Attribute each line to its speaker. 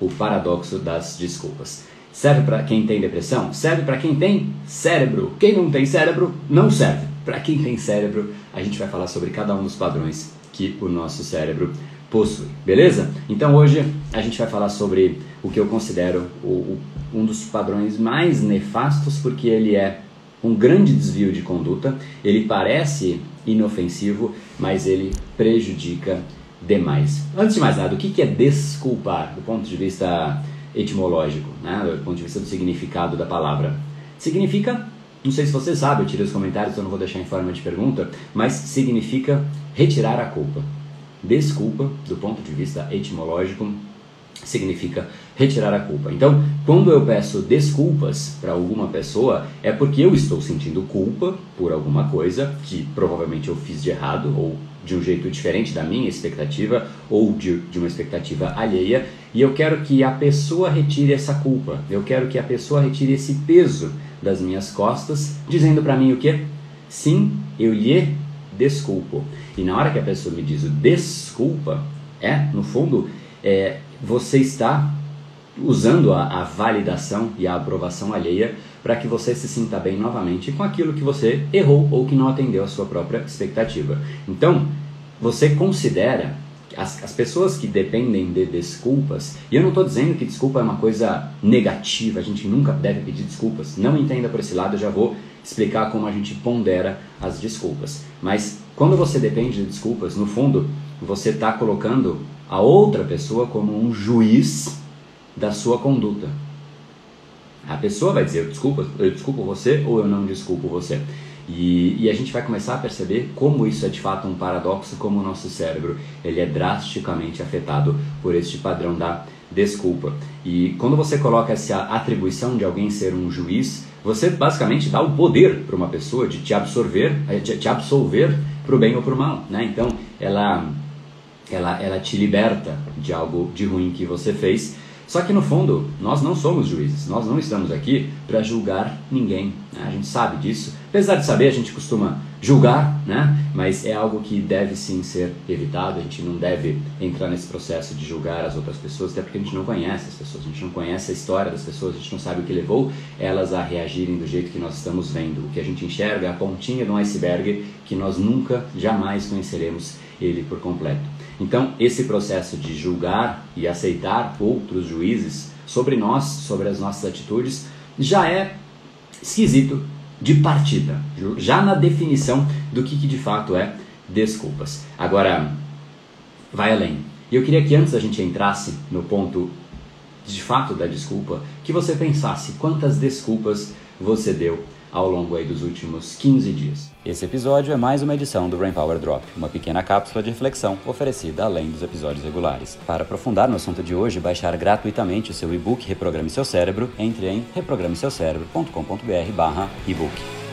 Speaker 1: o paradoxo das desculpas. Serve para quem tem depressão? Serve para quem tem cérebro. Quem não tem cérebro, não serve. Para quem tem cérebro, a gente vai falar sobre cada um dos padrões que o nosso cérebro possui, beleza? Então hoje a gente vai falar sobre o que eu considero o, o, um dos padrões mais nefastos, porque ele é um grande desvio de conduta, ele parece inofensivo, mas ele prejudica demais. Antes de mais nada, o que é desculpar do ponto de vista etimológico, né? do ponto de vista do significado da palavra? Significa, não sei se você sabe, eu tirei os comentários, então não vou deixar em forma de pergunta, mas significa retirar a culpa. Desculpa, do ponto de vista etimológico, significa retirar a culpa. Então, quando eu peço desculpas para alguma pessoa, é porque eu estou sentindo culpa por alguma coisa que provavelmente eu fiz de errado ou de um jeito diferente da minha expectativa ou de, de uma expectativa alheia, e eu quero que a pessoa retire essa culpa. Eu quero que a pessoa retire esse peso das minhas costas, dizendo para mim o quê? Sim, eu lhe desculpo. E na hora que a pessoa me diz o desculpa, é, no fundo, é, você está usando a, a, validação e a aprovação alheia para que você se sinta bem novamente com aquilo que você errou ou que não atendeu a sua própria expectativa. Então, você considera as, as pessoas que dependem de desculpas, e eu não estou dizendo que desculpa é uma coisa negativa, a gente nunca deve pedir desculpas, não entenda por esse lado, eu já vou explicar como a gente pondera as desculpas. Mas quando você depende de desculpas, no fundo, você está colocando a outra pessoa como um juiz da sua conduta. A pessoa vai dizer, eu desculpo, eu desculpo você ou eu não desculpo você. E, e, a gente vai começar a perceber como isso é de fato um paradoxo, como o nosso cérebro ele é drasticamente afetado por este padrão da desculpa. E quando você coloca essa atribuição de alguém ser um juiz, você basicamente dá o poder para uma pessoa de te absorver, de te absolver para o bem ou para o mal. Né? Então ela, ela, ela te liberta de algo de ruim que você fez só que no fundo, nós não somos juízes, nós não estamos aqui para julgar ninguém. Né? A gente sabe disso. Apesar de saber, a gente costuma julgar, né? mas é algo que deve sim ser evitado. A gente não deve entrar nesse processo de julgar as outras pessoas, até porque a gente não conhece as pessoas, a gente não conhece a história das pessoas, a gente não sabe o que levou elas a reagirem do jeito que nós estamos vendo. O que a gente enxerga é a pontinha de um iceberg que nós nunca, jamais conheceremos ele por completo. Então, esse processo de julgar e aceitar outros juízes sobre nós, sobre as nossas atitudes, já é esquisito de partida, já na definição do que, que de fato é desculpas. Agora, vai além. E eu queria que antes a gente entrasse no ponto de fato da desculpa, que você pensasse quantas desculpas você deu ao longo aí dos últimos 15 dias.
Speaker 2: Esse episódio é mais uma edição do Brain Power Drop, uma pequena cápsula de reflexão oferecida além dos episódios regulares. Para aprofundar no assunto de hoje baixar gratuitamente o seu e-book Reprograme Seu Cérebro, entre em reprogrameseucerebro.com.br/ebook.